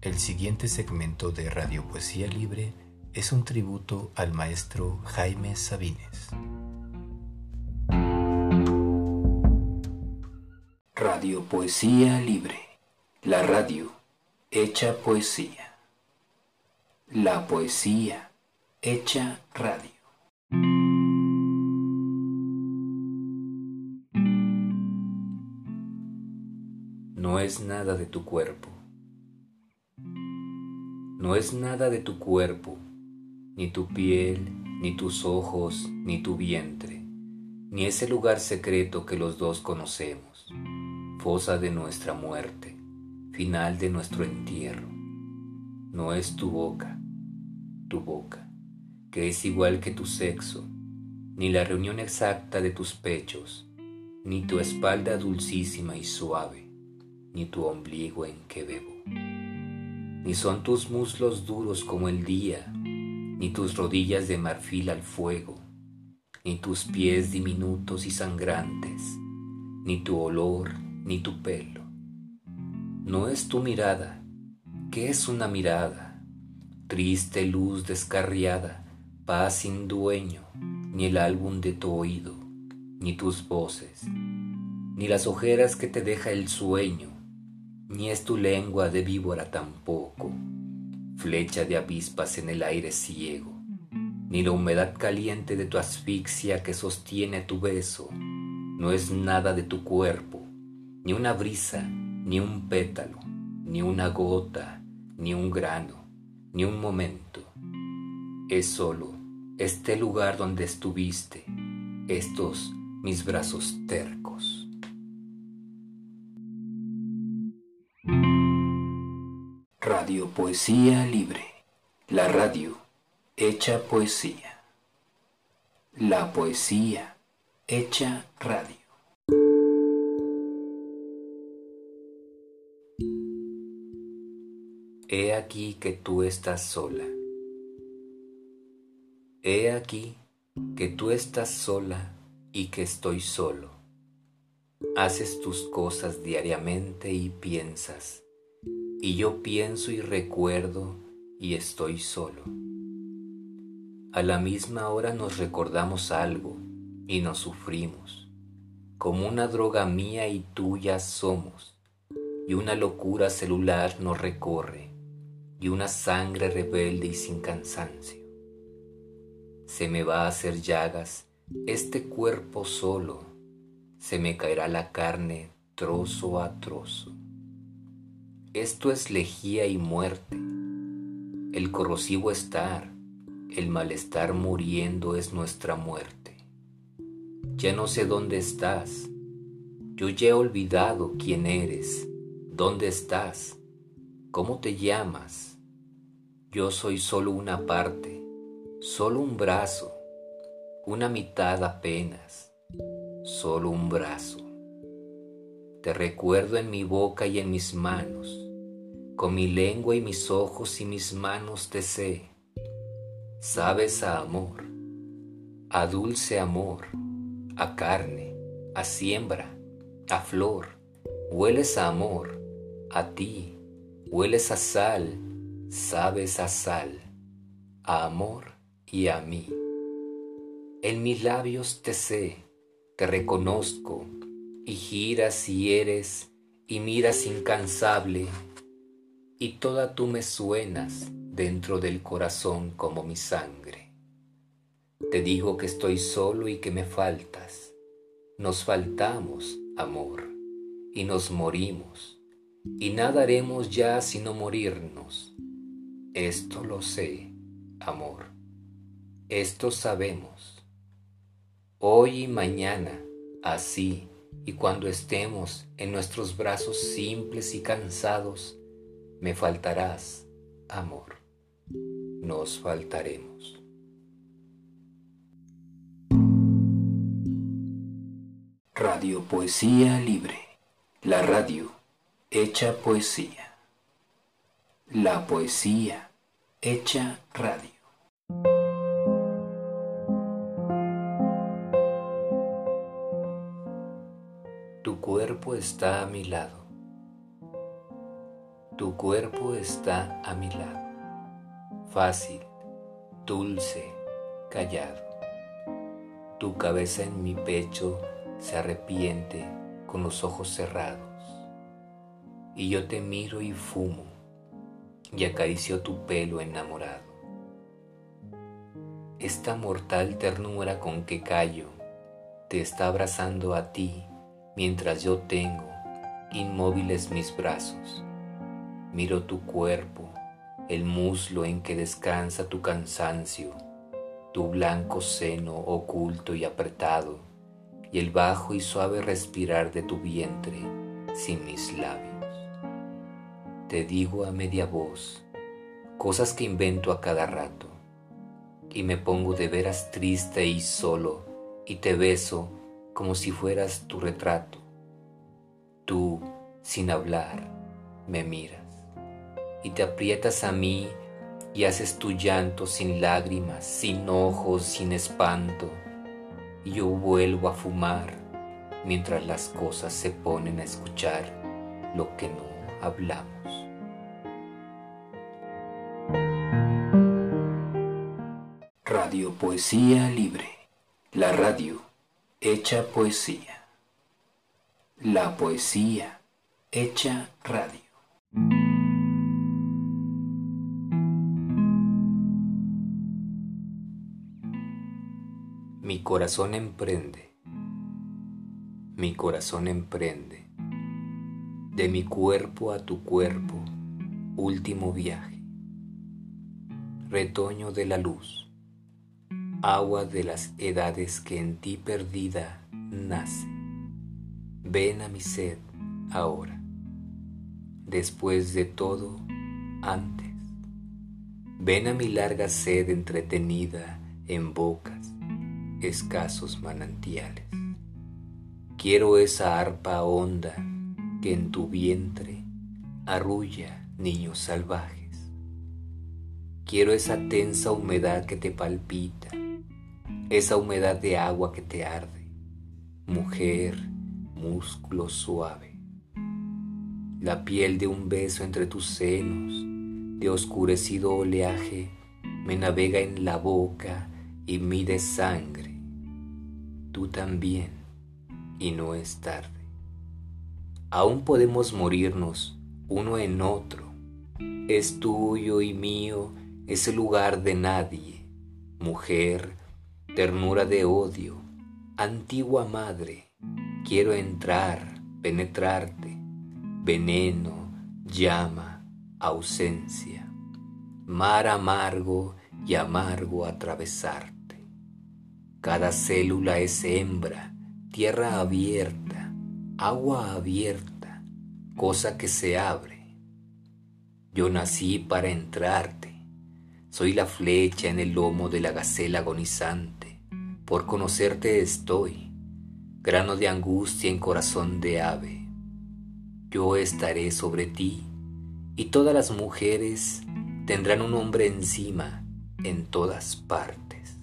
El siguiente segmento de Radio Poesía Libre es un tributo al maestro Jaime Sabines. Radio Poesía Libre, la radio hecha poesía. La poesía hecha radio. No es nada de tu cuerpo no es nada de tu cuerpo, ni tu piel, ni tus ojos, ni tu vientre, ni ese lugar secreto que los dos conocemos, fosa de nuestra muerte, final de nuestro entierro. No es tu boca, tu boca, que es igual que tu sexo, ni la reunión exacta de tus pechos, ni tu espalda dulcísima y suave, ni tu ombligo en que bebo ni son tus muslos duros como el día, ni tus rodillas de marfil al fuego, ni tus pies diminutos y sangrantes, ni tu olor, ni tu pelo. No es tu mirada, ¿qué es una mirada? Triste luz descarriada, paz sin dueño, ni el álbum de tu oído, ni tus voces, ni las ojeras que te deja el sueño, ni es tu lengua de víbora tampoco, flecha de avispas en el aire ciego, ni la humedad caliente de tu asfixia que sostiene tu beso, no es nada de tu cuerpo, ni una brisa, ni un pétalo, ni una gota, ni un grano, ni un momento. Es solo este lugar donde estuviste, estos mis brazos tercos. Radio Poesía Libre. La radio hecha poesía. La poesía hecha radio. He aquí que tú estás sola. He aquí que tú estás sola y que estoy solo. Haces tus cosas diariamente y piensas y yo pienso y recuerdo y estoy solo. A la misma hora nos recordamos algo y nos sufrimos, como una droga mía y tuya somos, y una locura celular nos recorre, y una sangre rebelde y sin cansancio. Se me va a hacer llagas este cuerpo solo, se me caerá la carne trozo a trozo esto es lejía y muerte. El corrosivo estar, el malestar muriendo es nuestra muerte. Ya no sé dónde estás. Yo ya he olvidado quién eres, dónde estás, cómo te llamas. Yo soy solo una parte, solo un brazo, una mitad apenas, solo un brazo. Te recuerdo en mi boca y en mis manos, con mi lengua y mis ojos y mis manos te sé. Sabes a amor, a dulce amor, a carne, a siembra, a flor. Hueles a amor, a ti, hueles a sal, sabes a sal, a amor y a mí. En mis labios te sé, te reconozco, y giras y eres y miras incansable y toda tú me suenas dentro del corazón como mi sangre. Te digo que estoy solo y que me faltas. Nos faltamos, amor, y nos morimos, y nada haremos ya sino morirnos. Esto lo sé, amor. Esto sabemos. Hoy y mañana, así, y cuando estemos en nuestros brazos simples y cansados, me faltarás, amor, nos faltaremos. Radio Poesía Libre, la radio hecha poesía, la poesía hecha radio. Cuerpo está a mi lado. Tu cuerpo está a mi lado, fácil, dulce, callado. Tu cabeza en mi pecho se arrepiente con los ojos cerrados. Y yo te miro y fumo y acaricio tu pelo enamorado. Esta mortal ternura con que callo te está abrazando a ti mientras yo tengo inmóviles mis brazos. Miro tu cuerpo, el muslo en que descansa tu cansancio, tu blanco seno oculto y apretado, y el bajo y suave respirar de tu vientre sin mis labios. Te digo a media voz cosas que invento a cada rato, y me pongo de veras triste y solo, y te beso como si fueras tu retrato. Tú, sin hablar, me miras, y te aprietas a mí y haces tu llanto sin lágrimas, sin ojos, sin espanto, y yo vuelvo a fumar mientras las cosas se ponen a escuchar lo que no hablamos. Radio Poesía Libre. La radio hecha poesía. La poesía hecha radio. Mi corazón emprende, mi corazón emprende, de mi cuerpo a tu cuerpo, último viaje, retoño de la luz, agua de las edades que en ti perdida nace. Ven a mi sed ahora, después de todo, antes. Ven a mi larga sed entretenida en bocas escasos manantiales. Quiero esa arpa honda que en tu vientre arrulla niños salvajes. Quiero esa tensa humedad que te palpita, esa humedad de agua que te arde, mujer, músculo suave. La piel de un beso entre tus senos, de oscurecido oleaje, me navega en la boca y mide sangre tú también, y no es tarde. Aún podemos morirnos uno en otro. Es tuyo y mío ese lugar de nadie, mujer, ternura de odio, antigua madre, quiero entrar, penetrarte, veneno, llama, ausencia, mar amargo y amargo atravesar. Cada célula es hembra, tierra abierta, agua abierta, cosa que se abre. Yo nací para entrarte, soy la flecha en el lomo de la gacela agonizante, por conocerte estoy, grano de angustia en corazón de ave. Yo estaré sobre ti y todas las mujeres tendrán un hombre encima en todas partes.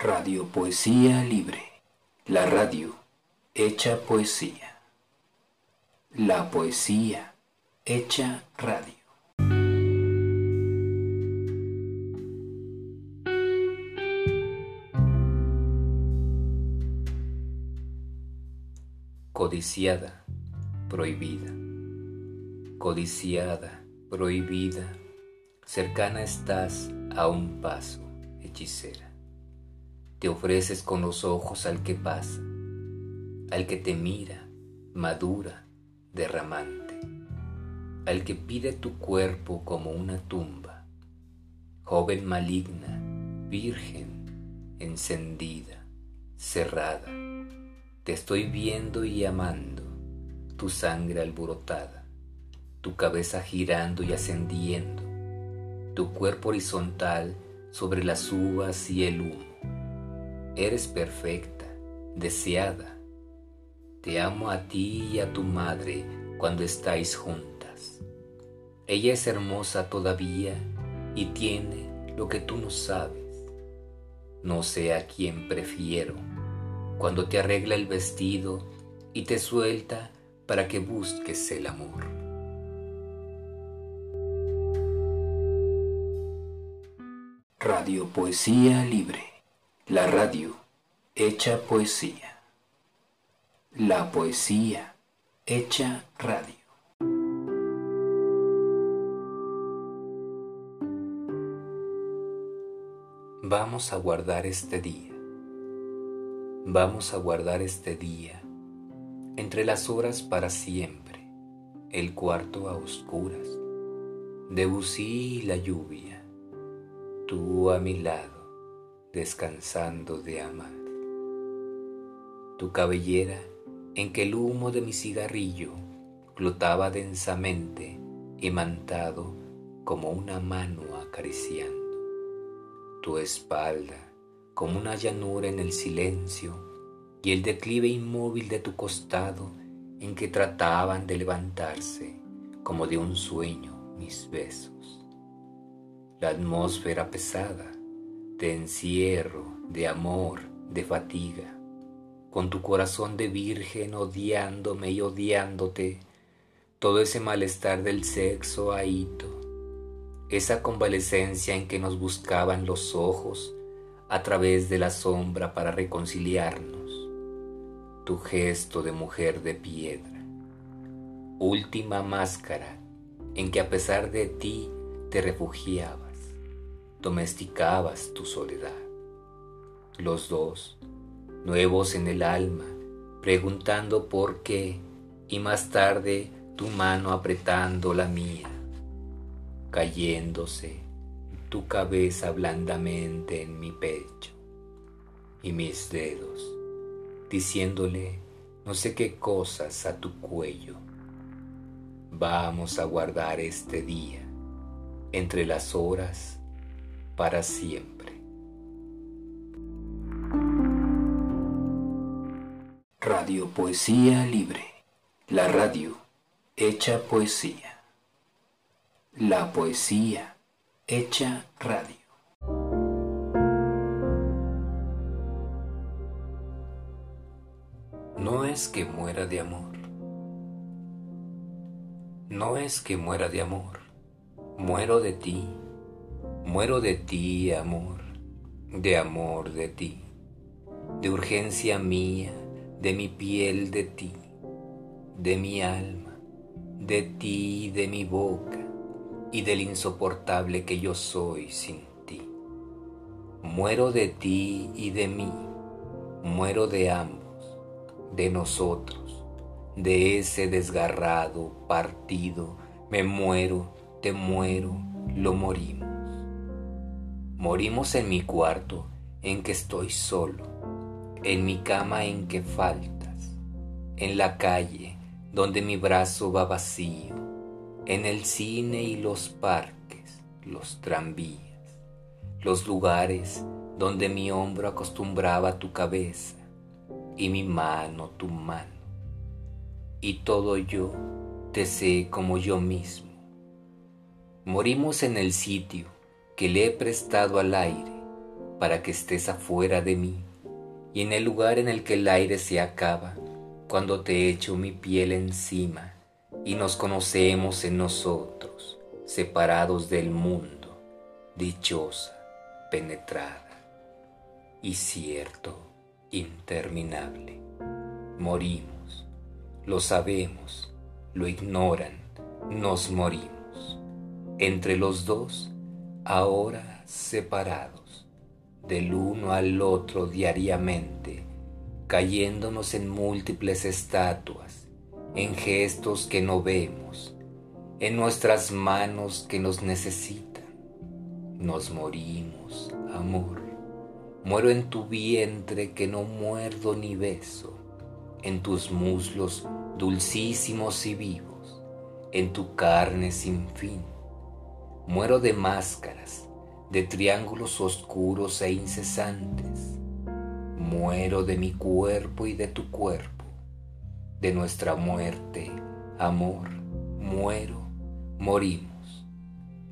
Radio Poesía Libre. La radio hecha poesía. La poesía hecha radio. Codiciada, prohibida. Codiciada, prohibida. Cercana estás a un paso, hechicera te ofreces con los ojos al que pasa, al que te mira, madura, derramante, al que pide tu cuerpo como una tumba, joven maligna, virgen, encendida, cerrada, te estoy viendo y amando, tu sangre alborotada, tu cabeza girando y ascendiendo, tu cuerpo horizontal sobre las uvas y el humo Eres perfecta, deseada. Te amo a ti y a tu madre cuando estáis juntas. Ella es hermosa todavía y tiene lo que tú no sabes. No sé a quién prefiero, cuando te arregla el vestido y te suelta para que busques el amor. Radio Poesía Libre, la radio hecha poesía, la poesía hecha radio. Vamos a guardar este día. Vamos a guardar este día entre las horas para siempre, el cuarto a oscuras, Debussy y la lluvia, tú a mi lado, descansando de amar. Tu cabellera en que el humo de mi cigarrillo flotaba densamente, imantado como una mano acariciando tu espalda como una llanura en el silencio y el declive inmóvil de tu costado en que trataban de levantarse como de un sueño mis besos. La atmósfera pesada de encierro, de amor, de fatiga, con tu corazón de virgen odiándome y odiándote, todo ese malestar del sexo ahito esa convalecencia en que nos buscaban los ojos a través de la sombra para reconciliarnos, tu gesto de mujer de piedra, última máscara en que a pesar de ti te refugiabas, domesticabas tu soledad. Los dos, nuevos en el alma, preguntando por qué y más tarde tu mano apretando la mía cayéndose tu cabeza blandamente en mi pecho y mis dedos, diciéndole no sé qué cosas a tu cuello. Vamos a guardar este día entre las horas para siempre. Radio Poesía Libre, la radio hecha poesía la poesía hecha radio. No es que muera de amor. No es que muera de amor. Muero de ti. Muero de ti, amor. De amor de ti. De urgencia mía, de mi piel de ti. De mi alma, de ti, de mi boca y del insoportable que yo soy sin ti. Muero de ti y de mí, muero de ambos, de nosotros, de ese desgarrado partido, me muero, te muero, lo morimos. Morimos en mi cuarto en que estoy solo, en mi cama en que faltas, en la calle donde mi brazo va vacío, en el cine y los parques, los tranvías, los lugares donde mi hombro acostumbraba tu cabeza y mi mano tu mano, y todo yo te sé como yo mismo. Morimos en el sitio que le he prestado al aire para que estés afuera de mí, y en el lugar en el que el aire se acaba cuando te echo mi piel encima y nos conocemos en nosotros, separados del mundo, dichosa, penetrada y cierto, interminable. Morimos, lo sabemos, lo ignoran, nos morimos. Entre los dos, ahora separados, del uno al otro diariamente, cayéndonos en múltiples estatuas, en gestos que no vemos, en nuestras manos que nos necesitan. Nos morimos, amor. Muero en tu vientre que no muerdo ni beso, en tus muslos dulcísimos y vivos, en tu carne sin fin. Muero de máscaras, de triángulos oscuros e incesantes. Muero de mi cuerpo y de tu cuerpo de nuestra muerte, amor, muero, morimos,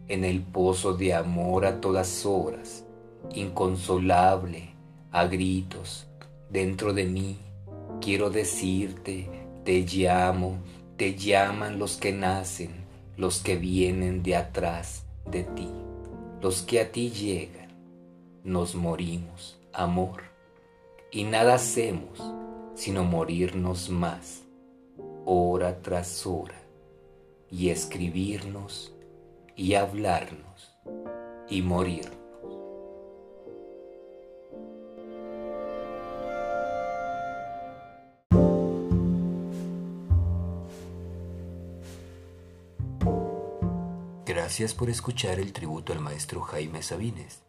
en el pozo de amor a todas horas, inconsolable, a gritos, dentro de mí, quiero decirte, te llamo, te llaman los que nacen, los que vienen de atrás de ti, los que a ti llegan. Nos morimos, amor, y nada hacemos sino morirnos más, hora tras hora, y escribirnos y hablarnos y morir. Gracias por escuchar el tributo al maestro Jaime Sabines.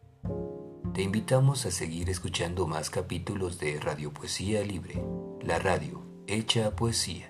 Te invitamos a seguir escuchando más capítulos de Radio Poesía Libre, la radio hecha poesía.